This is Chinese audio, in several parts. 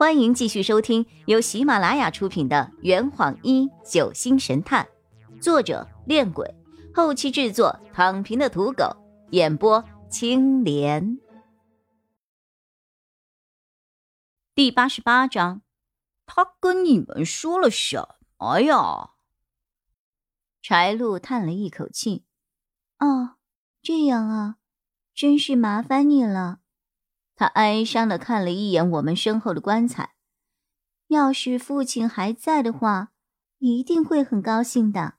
欢迎继续收听由喜马拉雅出品的《圆谎一九星神探》，作者：恋鬼，后期制作：躺平的土狗，演播：青莲。第八十八章，他跟你们说了什么呀？柴鹿叹了一口气：“哦，这样啊，真是麻烦你了。”他哀伤的看了一眼我们身后的棺材，要是父亲还在的话，一定会很高兴的。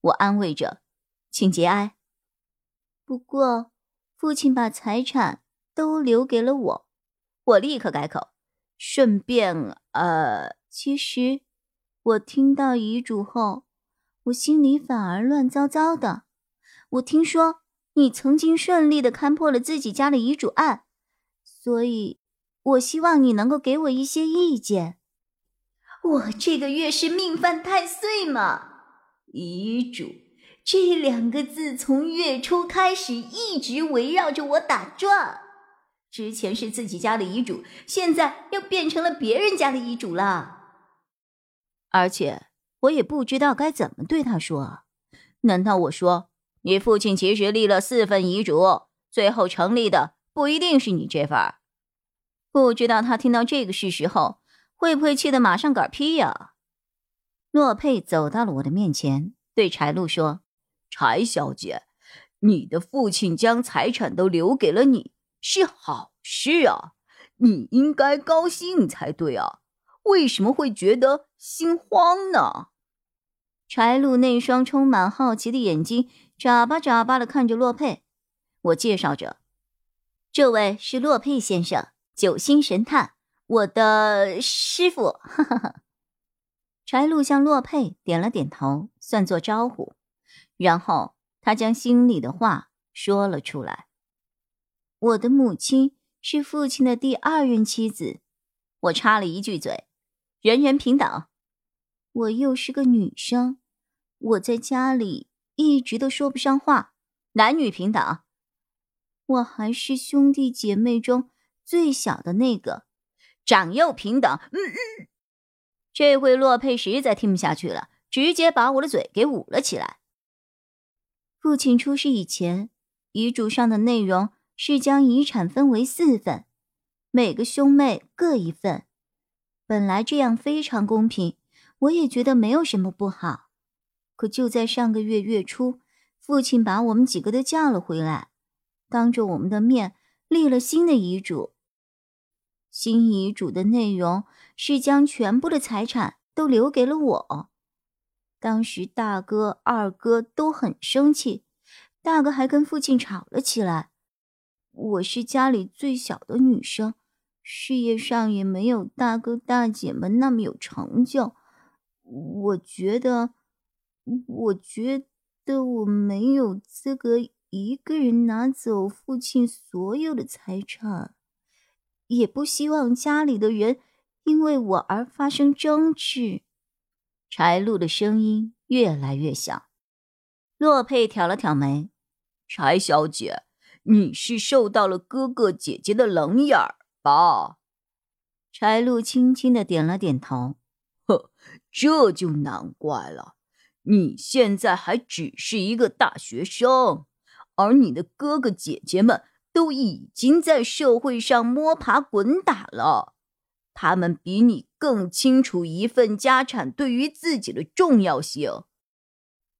我安慰着，请节哀。不过，父亲把财产都留给了我。我立刻改口，顺便，呃，其实我听到遗嘱后，我心里反而乱糟糟的。我听说你曾经顺利的看破了自己家的遗嘱案。所以，我希望你能够给我一些意见。我这个月是命犯太岁嘛？遗嘱这两个字从月初开始一直围绕着我打转。之前是自己家的遗嘱，现在又变成了别人家的遗嘱了。而且，我也不知道该怎么对他说。难道我说你父亲其实立了四份遗嘱，最后成立的？不一定是你这份儿，不知道他听到这个事实后会不会气得马上嗝屁呀？洛佩走到了我的面前，对柴露说：“柴小姐，你的父亲将财产都留给了你，是好事啊，你应该高兴才对啊，为什么会觉得心慌呢？”柴露那双充满好奇的眼睛眨巴眨巴的看着洛佩，我介绍着。这位是洛佩先生，九星神探，我的师傅。哈哈哈。柴路向洛佩点了点头，算作招呼，然后他将心里的话说了出来：“我的母亲是父亲的第二任妻子。”我插了一句嘴：“人人平等。”我又是个女生，我在家里一直都说不上话，男女平等。我还是兄弟姐妹中最小的那个，长幼平等。嗯嗯，这回洛佩实在听不下去了，直接把我的嘴给捂了起来。父亲出事以前，遗嘱上的内容是将遗产分为四份，每个兄妹各一份。本来这样非常公平，我也觉得没有什么不好。可就在上个月月初，父亲把我们几个都叫了回来。当着我们的面立了新的遗嘱。新遗嘱的内容是将全部的财产都留给了我。当时大哥、二哥都很生气，大哥还跟父亲吵了起来。我是家里最小的女生，事业上也没有大哥大姐们那么有成就。我觉得，我觉得我没有资格。一个人拿走父亲所有的财产，也不希望家里的人因为我而发生争执。柴露的声音越来越小。洛佩挑了挑眉：“柴小姐，你是受到了哥哥姐姐的冷眼吧？”柴露轻轻的点了点头：“呵，这就难怪了。你现在还只是一个大学生。”而你的哥哥姐姐们都已经在社会上摸爬滚打了，他们比你更清楚一份家产对于自己的重要性。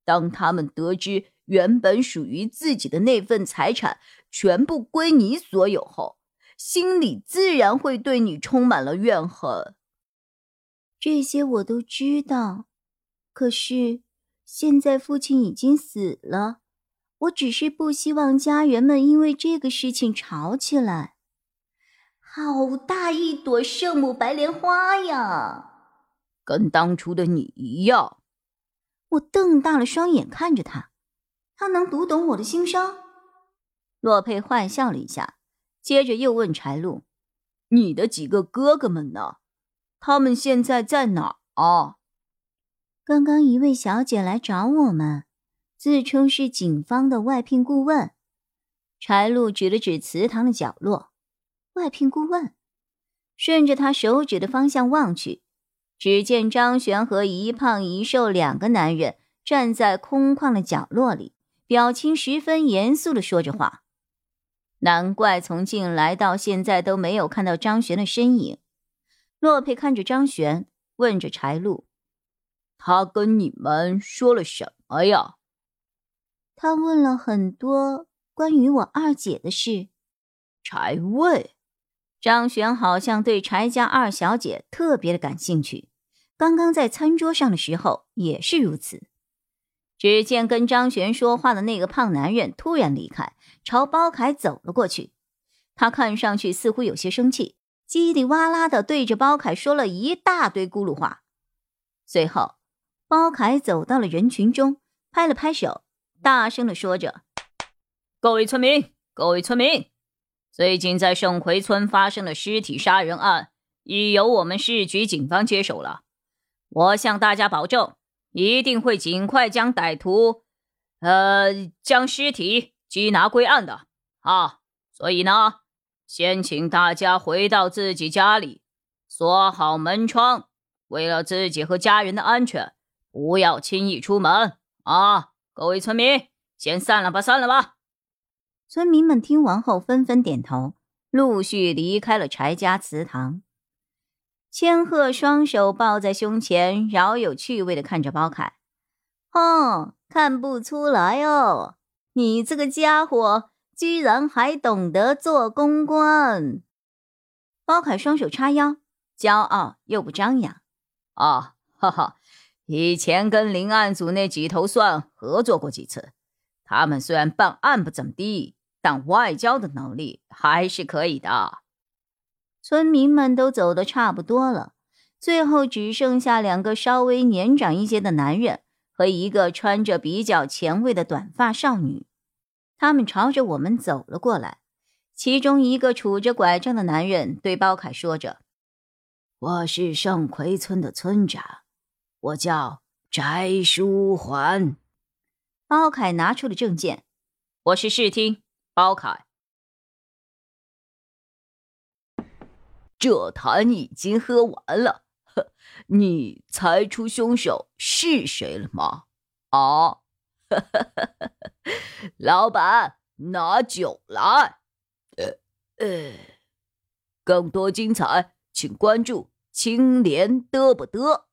当他们得知原本属于自己的那份财产全部归你所有后，心里自然会对你充满了怨恨。这些我都知道，可是现在父亲已经死了。我只是不希望家人们因为这个事情吵起来。好大一朵圣母白莲花呀，跟当初的你一样。我瞪大了双眼看着他，他能读懂我的心声。洛佩坏笑了一下，接着又问柴露：“你的几个哥哥们呢？他们现在在哪啊？”刚刚一位小姐来找我们。自称是警方的外聘顾问，柴露指了指祠堂的角落。外聘顾问，顺着他手指的方向望去，只见张璇和一胖一瘦两个男人站在空旷的角落里，表情十分严肃的说着话。难怪从进来到现在都没有看到张璇的身影。洛佩看着张璇，问着柴路：“他跟你们说了什么呀？”他问了很多关于我二姐的事。柴卫。张璇好像对柴家二小姐特别的感兴趣，刚刚在餐桌上的时候也是如此。只见跟张璇说话的那个胖男人突然离开，朝包凯走了过去。他看上去似乎有些生气，叽里哇啦的对着包凯说了一大堆咕噜话。随后，包凯走到了人群中，拍了拍手，大声的说着：“各位村民，各位村民。”最近在圣奎村发生的尸体杀人案，已由我们市局警方接手了。我向大家保证，一定会尽快将歹徒，呃，将尸体缉拿归案的。啊，所以呢，先请大家回到自己家里，锁好门窗，为了自己和家人的安全，不要轻易出门。啊，各位村民，先散了吧，散了吧。村民们听完后纷纷点头，陆续离开了柴家祠堂。千鹤双手抱在胸前，饶有趣味的看着包凯：“哦，看不出来哦，你这个家伙居然还懂得做公关。”包凯双手叉腰，骄傲又不张扬：“啊，哈哈，以前跟林案组那几头蒜合作过几次，他们虽然办案不怎么地。”但外交的能力还是可以的。村民们都走的差不多了，最后只剩下两个稍微年长一些的男人和一个穿着比较前卫的短发少女。他们朝着我们走了过来。其中一个拄着拐杖的男人对包凯说着：“我是圣奎村的村长，我叫翟书桓。”包凯拿出了证件：“我是试听。”包凯，这坛已经喝完了。呵，你猜出凶手是谁了吗？啊，老板，拿酒来。呃呃，更多精彩，请关注青莲嘚不嘚。